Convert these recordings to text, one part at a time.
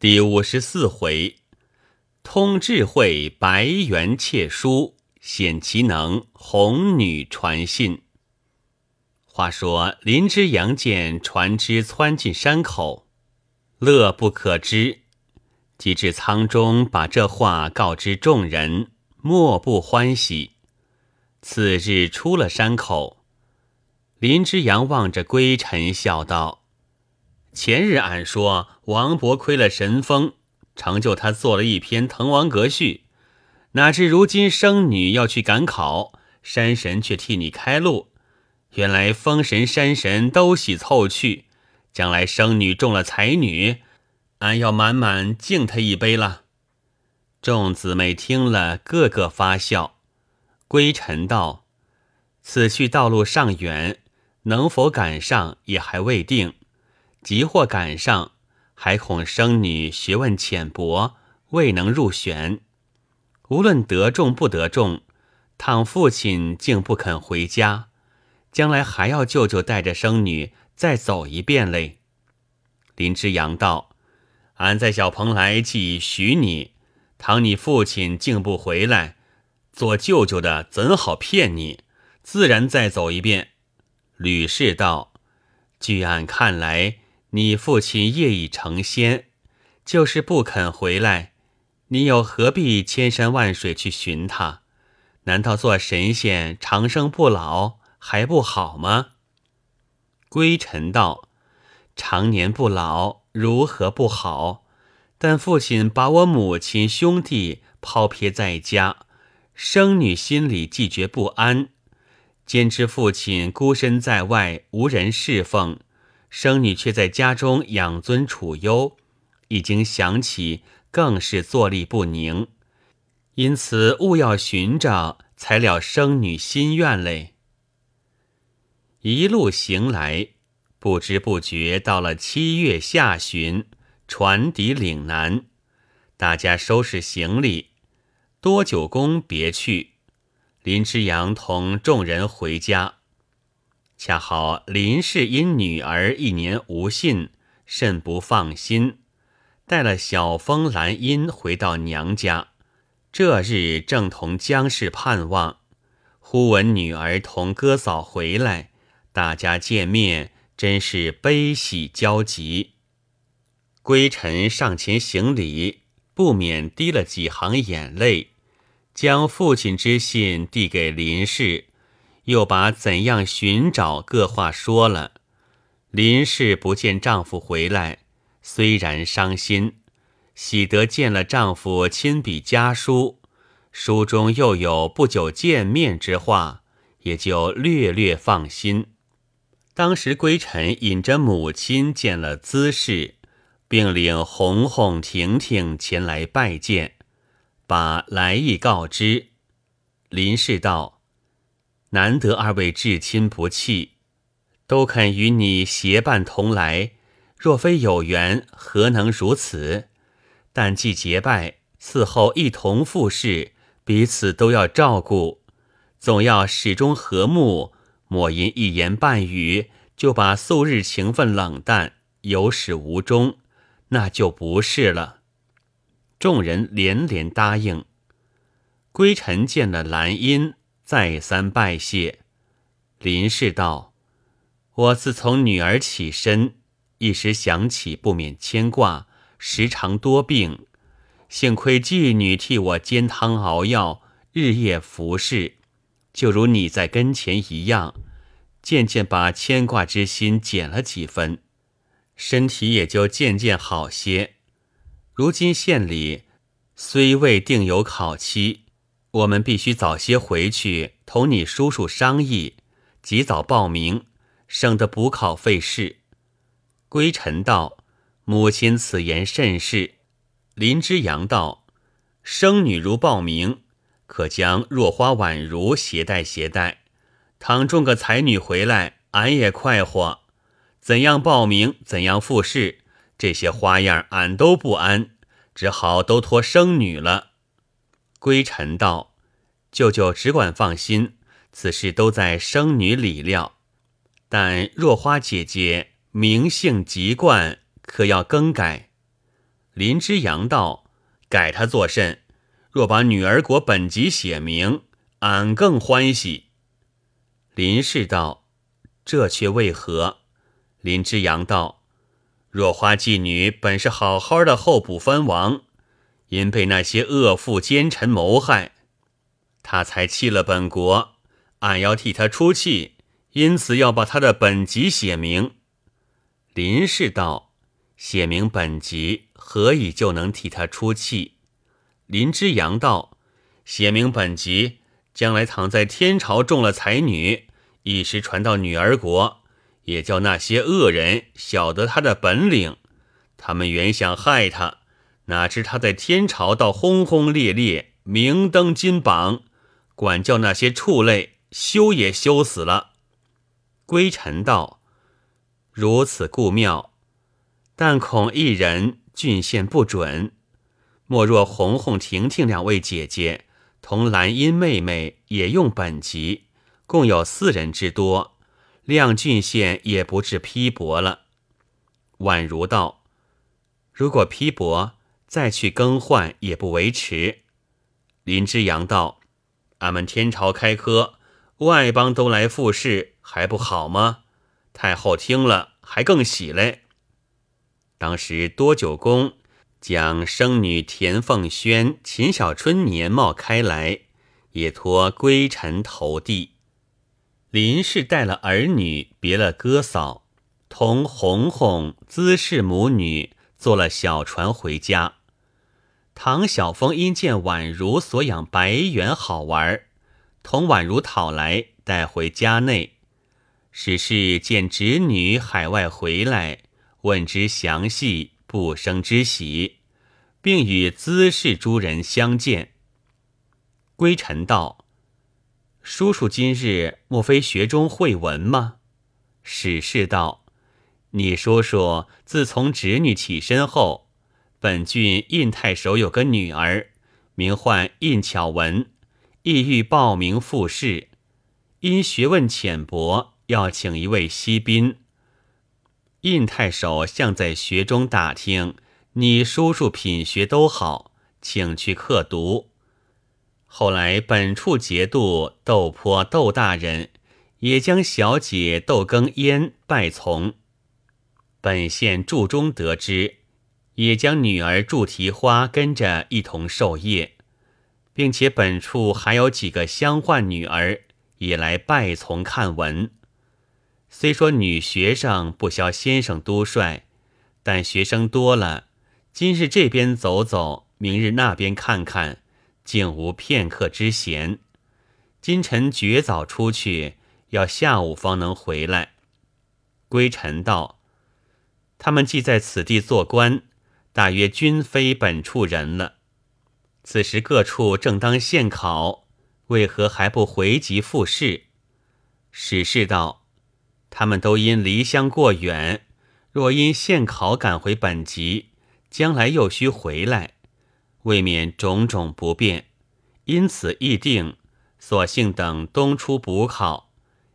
第五十四回，通智慧，白猿窃书，显其能，红女传信。话说林之阳见船只窜进山口，乐不可支，即至舱中，把这话告知众人，莫不欢喜。次日出了山口，林之阳望着归尘，笑道。前日俺说王勃亏了神风，成就他做了一篇《滕王阁序》，哪知如今生女要去赶考，山神却替你开路。原来风神、山神都喜凑去，将来生女中了才女，俺要满满敬他一杯了。众姊妹听了，个个发笑。归尘道：“此去道路尚远，能否赶上也还未定。”即或赶上，还恐生女学问浅薄，未能入选。无论得中不得中，倘父亲竟不肯回家，将来还要舅舅带着生女再走一遍嘞。林之阳道：“俺在小蓬莱既许你，倘你父亲竟不回来，做舅舅的怎好骗你？自然再走一遍。”吕氏道：“据俺看来。”你父亲业已成仙，就是不肯回来，你又何必千山万水去寻他？难道做神仙长生不老还不好吗？归尘道：常年不老如何不好？但父亲把我母亲兄弟抛撇在家，生女心里既觉不安，兼知父亲孤身在外，无人侍奉。生女却在家中养尊处优，已经想起，更是坐立不宁。因此务要寻找，才了生女心愿嘞。一路行来，不知不觉到了七月下旬，船抵岭南，大家收拾行李，多九公别去，林之阳同众人回家。恰好林氏因女儿一年无信，甚不放心，带了小风、兰英回到娘家。这日正同江氏盼望，忽闻女儿同哥嫂回来，大家见面，真是悲喜交集。归尘上前行礼，不免滴了几行眼泪，将父亲之信递给林氏。又把怎样寻找各话说了。林氏不见丈夫回来，虽然伤心，喜得见了丈夫亲笔家书，书中又有不久见面之话，也就略略放心。当时归尘引着母亲见了姿氏，并领红红、婷婷前来拜见，把来意告知。林氏道。难得二位至亲不弃，都肯与你结伴同来。若非有缘，何能如此？但既结拜，伺后一同赴事，彼此都要照顾，总要始终和睦。莫因一言半语，就把素日情分冷淡，有始无终，那就不是了。众人连连答应。归尘见了兰因。再三拜谢，林氏道：“我自从女儿起身，一时想起，不免牵挂，时常多病。幸亏妓女替我煎汤熬药，日夜服侍，就如你在跟前一样，渐渐把牵挂之心减了几分，身体也就渐渐好些。如今县里虽未定有考期。”我们必须早些回去，同你叔叔商议，及早报名，省得补考费事。归尘道：“母亲此言甚是。”林之阳道：“生女如报名，可将若花宛如携带携带。倘中个才女回来，俺也快活。怎样报名，怎样复试，这些花样俺都不安，只好都托生女了。”归尘道：“舅舅只管放心，此事都在生女理料。但若花姐姐名姓籍贯，可要更改？”林之阳道：“改他作甚？若把女儿国本籍写明，俺更欢喜。”林氏道：“这却为何？”林之阳道：“若花妓女本是好好的候补藩王，因被那些恶妇奸臣谋害，他才弃了本国。俺要替他出气，因此要把他的本籍写明。”林氏道：“写明本籍。”何以就能替他出气？林之阳道：“写明本籍，将来躺在天朝中了才女，一时传到女儿国，也叫那些恶人晓得他的本领。他们原想害他，哪知他在天朝倒轰轰烈烈，明登金榜，管教那些畜类，羞也羞死了。”归尘道：“如此故妙，但恐一人。”郡县不准，莫若红红、婷婷两位姐姐同兰英妹妹也用本籍，共有四人之多，亮郡县也不至批驳了。宛如道：“如果批驳，再去更换也不为迟。”林之阳道：“俺们天朝开科，外邦都来复试，还不好吗？太后听了，还更喜嘞。”当时多九公将生女田凤轩、秦小春年貌开来，也托归尘投递。林氏带了儿女，别了哥嫂，同红红、姿氏母女坐了小船回家。唐晓峰因见宛如所养白猿好玩，同宛如讨来带回家内。史是见侄女海外回来。问之详细，不生之喜，并与资氏诸人相见。归尘道：“叔叔今日莫非学中会文吗？”史氏道：“你叔叔自从侄女起身后，本郡印太守有个女儿，名唤印巧文，意欲报名复试，因学问浅薄，要请一位西宾。”印太守向在学中打听，你叔叔品学都好，请去刻读。后来本处节度窦坡窦大人也将小姐窦更嫣拜从。本县祝中得知，也将女儿祝提花跟着一同授业，并且本处还有几个相唤女儿也来拜从看文。虽说女学生不消先生督率，但学生多了，今日这边走走，明日那边看看，竟无片刻之闲。今晨绝早出去，要下午方能回来。归尘道：“他们既在此地做官，大约均非本处人了。此时各处正当现考，为何还不回籍复试？”史事道。他们都因离乡过远，若因现考赶回本籍，将来又需回来，未免种种不便，因此议定，索性等冬初补考，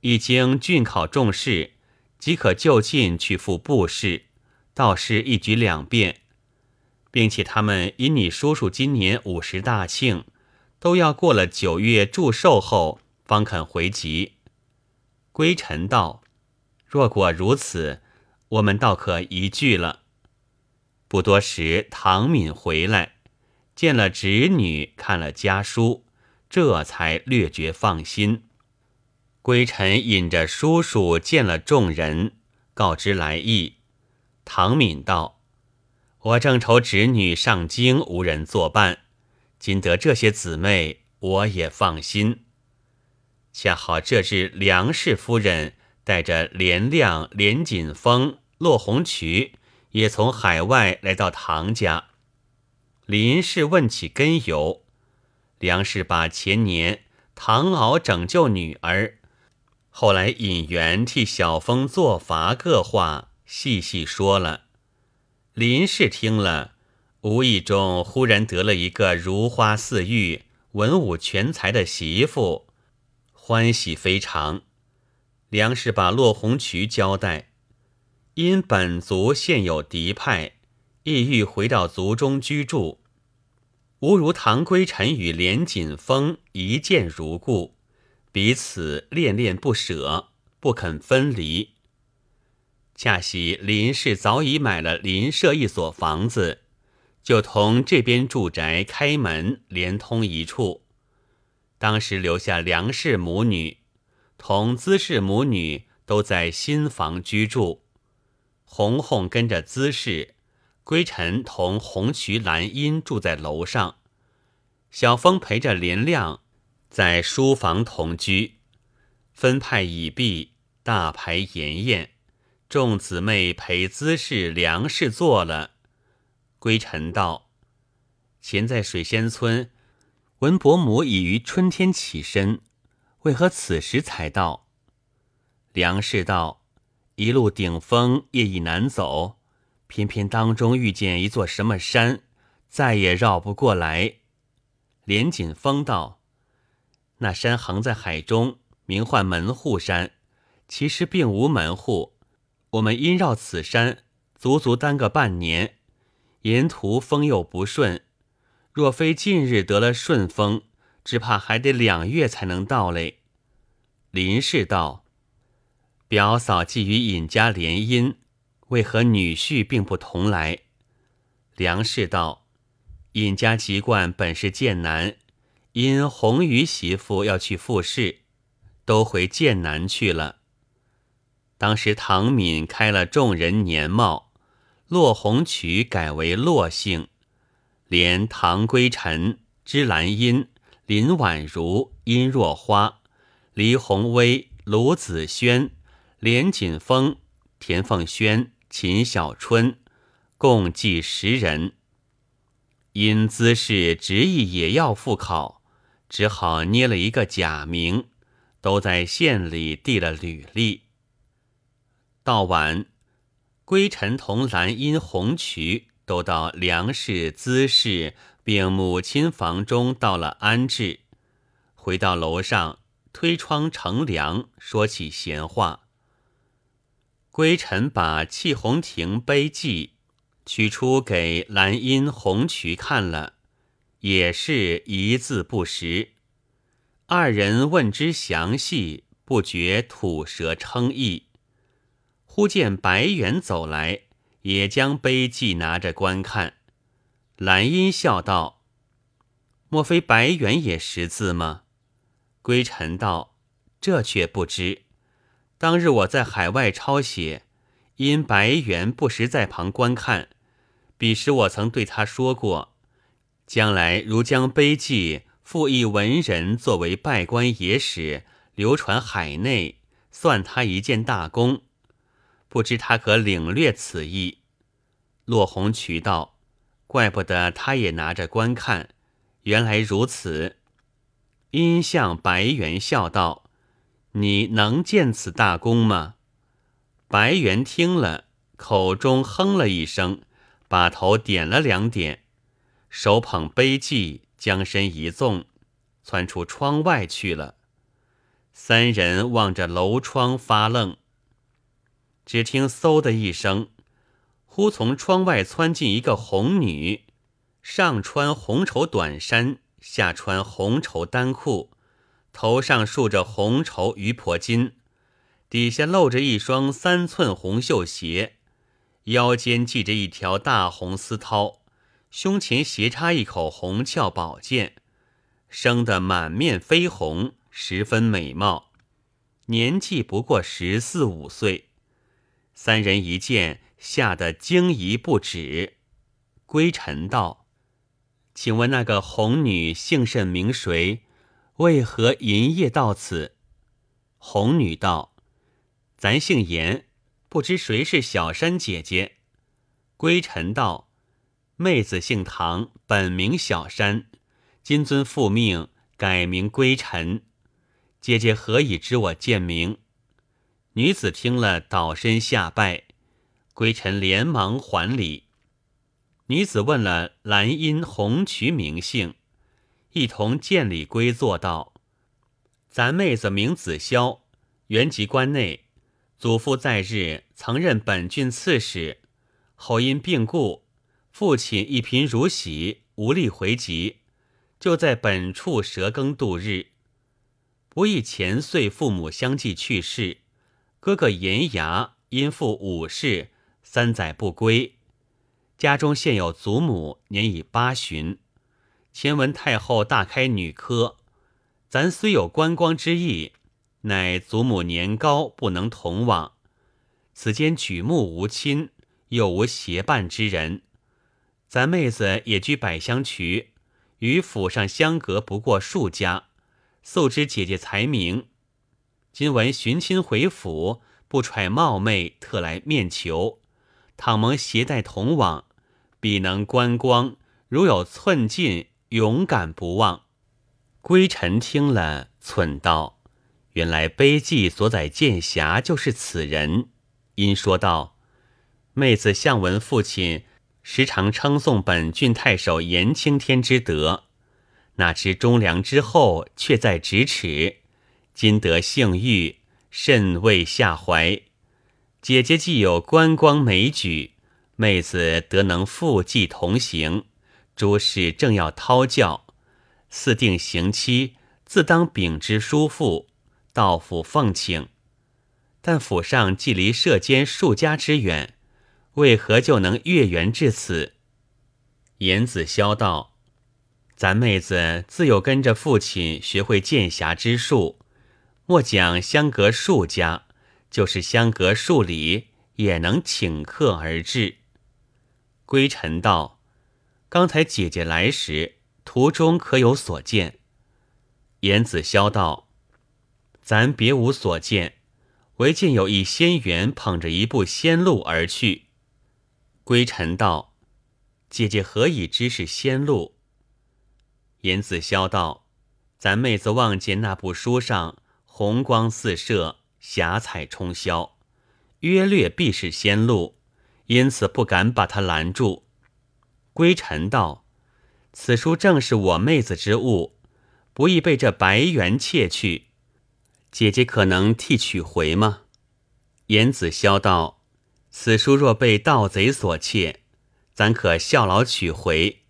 一经郡考中试，即可就近去赴布试，倒是一举两便，并且他们因你叔叔今年五十大庆，都要过了九月祝寿后方肯回籍。归尘道。若果如此，我们倒可一聚了。不多时，唐敏回来，见了侄女，看了家书，这才略觉放心。归尘引着叔叔见了众人，告知来意。唐敏道：“我正愁侄女上京无人作伴，今得这些姊妹，我也放心。恰好这日梁氏夫人。”带着连亮、连锦峰、骆红渠，也从海外来到唐家。林氏问起根由，梁氏把前年唐敖拯救女儿，后来引援替小峰做法各话细细说了。林氏听了，无意中忽然得了一个如花似玉、文武全才的媳妇，欢喜非常。梁氏把骆红渠交代，因本族现有敌派，意欲回到族中居住。吾如唐归臣与连锦峰一见如故，彼此恋恋不舍，不肯分离。恰喜林氏早已买了邻舍一所房子，就同这边住宅开门连通一处。当时留下梁氏母女，同资氏母女都在新房居住。红红跟着资氏。归尘同红渠兰音住在楼上，小峰陪着林亮在书房同居。分派已毕，大排筵宴，众姊妹陪姿势梁氏坐了。归尘道：“前在水仙村，闻伯母已于春天起身，为何此时才到？”梁氏道：“一路顶风，夜已难走。”偏偏当中遇见一座什么山，再也绕不过来。连锦峰道：“那山横在海中，名唤门户山，其实并无门户。我们因绕此山，足足耽搁半年，沿途风又不顺。若非近日得了顺风，只怕还得两月才能到嘞。”林氏道：“表嫂既与尹家联姻。”为何女婿并不同来？梁氏道：“尹家籍贯本是剑南，因红鱼媳妇要去复试，都回剑南去了。当时唐敏开了众人年貌，骆红渠改为骆姓，连唐归尘、芝兰英、林婉如、殷若花、黎红薇、卢子轩、连锦峰、田凤轩。”秦小春共计十人，因姿势执意也要复考，只好捏了一个假名，都在县里递了履历。到晚，归尘同兰因、红渠都到梁氏、资氏并母亲房中到了安置，回到楼上推窗乘凉，说起闲话。归尘把《气红亭碑记》取出给兰因、红渠看了，也是一字不识。二人问之详细，不觉吐舌称意。忽见白猿走来，也将碑记拿着观看。兰因笑道：“莫非白猿也识字吗？”归尘道：“这却不知。”当日我在海外抄写，因白猿不时在旁观看，彼时我曾对他说过，将来如将碑记附一文人作为拜官野史，流传海内，算他一件大功。不知他可领略此意？落红渠道，怪不得他也拿着观看，原来如此。因向白猿笑道。你能见此大功吗？白猿听了，口中哼了一声，把头点了两点，手捧碑记，将身一纵，窜出窗外去了。三人望着楼窗发愣。只听嗖的一声，忽从窗外窜进一个红女，上穿红绸短衫，下穿红绸单裤。头上束着红绸鱼婆巾，底下露着一双三寸红绣鞋，腰间系着一条大红丝绦，胸前斜插一口红鞘宝剑，生得满面绯红，十分美貌，年纪不过十四五岁。三人一见，吓得惊疑不止。归尘道：“请问那个红女姓甚名谁？”为何银夜到此？红女道：“咱姓严，不知谁是小山姐姐。”归尘道：“妹子姓唐，本名小山，今遵父命改名归尘。姐姐何以知我贱名？”女子听了，倒身下拜。归尘连忙还礼。女子问了兰因、红渠名姓。一同见礼归坐道：“咱妹子名子潇，原籍关内，祖父在日曾任本郡刺史，后因病故，父亲一贫如洗，无力回籍，就在本处蛇耕度日。不意前岁父母相继去世，哥哥严牙因父武士，三载不归。家中现有祖母，年已八旬。前闻太后大开女科，咱虽有观光之意，乃祖母年高，不能同往。此间举目无亲，又无协伴之人。咱妹子也居百香渠，与府上相隔不过数家。素知姐姐才名，今闻寻亲回府，不揣冒昧，特来面求。倘蒙携带同往，必能观光。如有寸进，勇敢不忘。归臣听了，忖道：“原来碑记所载剑侠就是此人。”因说道：“妹子向闻父亲时常称颂本郡太守严青天之德。”哪知忠良之后，却在咫尺。今得幸遇，甚为下怀。姐姐既有观光美举，妹子得能复继同行。诸事正要讨教，四定行期，自当禀之叔父，到府奉请。但府上既离舍间数家之远，为何就能月圆至此？严子萧道。咱妹子自有跟着父亲学会剑侠之术，莫讲相隔数家，就是相隔数里，也能请客而至。归尘道：“刚才姐姐来时，途中可有所见？”严子萧道：“咱别无所见，唯见有一仙缘捧着一部仙路而去。”归尘道：“姐姐何以知是仙路？”严子萧道：“咱妹子望见那部书上红光四射，霞彩冲霄，约略必是仙路，因此不敢把他拦住。”归尘道：“此书正是我妹子之物，不易被这白猿窃去。姐姐可能替取回吗？”严子潇道：“此书若被盗贼所窃，咱可效劳取回。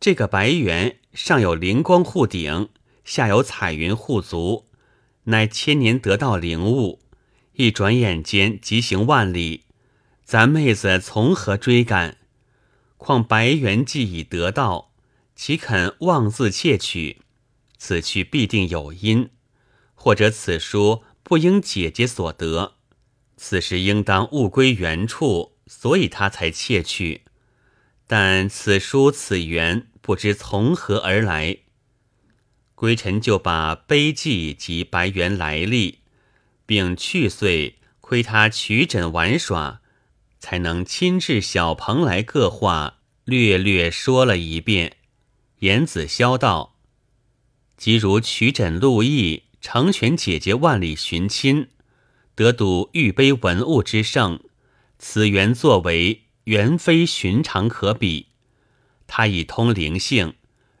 这个白猿。”上有灵光护顶，下有彩云护足，乃千年得道灵物，一转眼间疾行万里，咱妹子从何追赶？况白猿既已得道，岂肯妄自窃取？此去必定有因，或者此书不应姐姐所得，此时应当物归原处，所以他才窃去。但此书此缘。不知从何而来，归尘就把碑记及白猿来历，并去岁亏他取枕玩耍，才能亲至小蓬来各话，略略说了一遍。严子萧道：“即如取枕路易，成全姐姐万里寻亲，得睹玉碑文物之盛，此缘作为，原非寻常可比。”他已通灵性，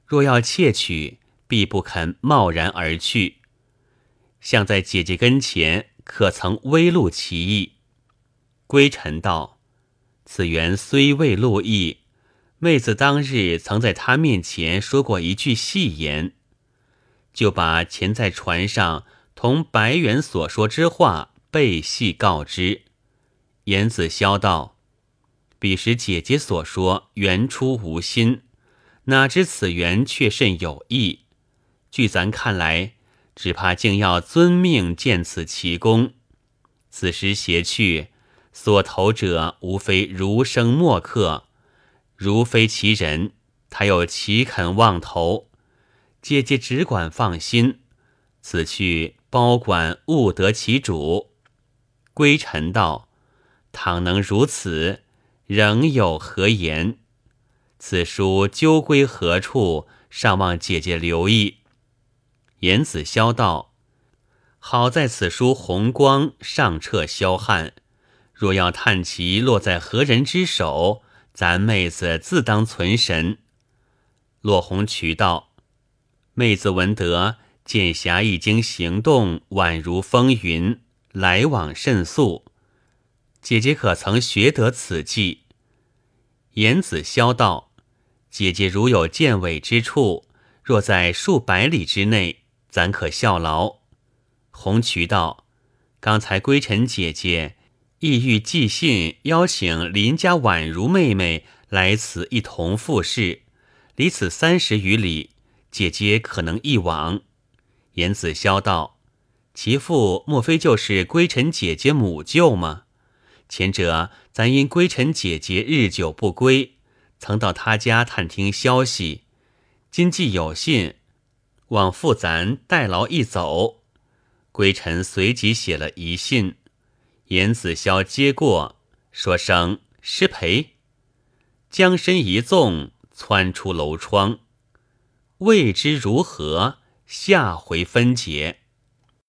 若要窃取，必不肯贸然而去。像在姐姐跟前，可曾微露其意？归尘道：“此缘虽未露意，妹子当日曾在他面前说过一句戏言，就把前在船上同白猿所说之话背细告知。”言子萧道。彼时姐姐所说原出无心，哪知此缘却甚有意。据咱看来，只怕竟要遵命见此奇功。此时携去，所投者无非儒生墨客，如非其人，他又岂肯妄投？姐姐只管放心，此去包管务得其主。归尘道：倘能如此。仍有何言？此书究归何处？尚望姐姐留意。严子萧道：“好在此书红光尚彻霄汉，若要探其落在何人之手，咱妹子自当存神。”落红渠道：“妹子闻得剑侠一经行动，宛如风云，来往甚速。”姐姐可曾学得此计？颜子霄道：“姐姐如有见尾之处，若在数百里之内，咱可效劳。”红渠道：“刚才归尘姐姐意欲寄信邀请林家宛如妹妹来此一同赴试，离此三十余里，姐姐可能一往？”颜子霄道：“其父莫非就是归尘姐姐母舅吗？前者咱因归尘姐姐日久不归，曾到他家探听消息。今既有信，往复咱代劳一走。”归尘随即写了遗信，严子潇接过，说声失陪，将身一纵，窜出楼窗。未知如何？下回分解。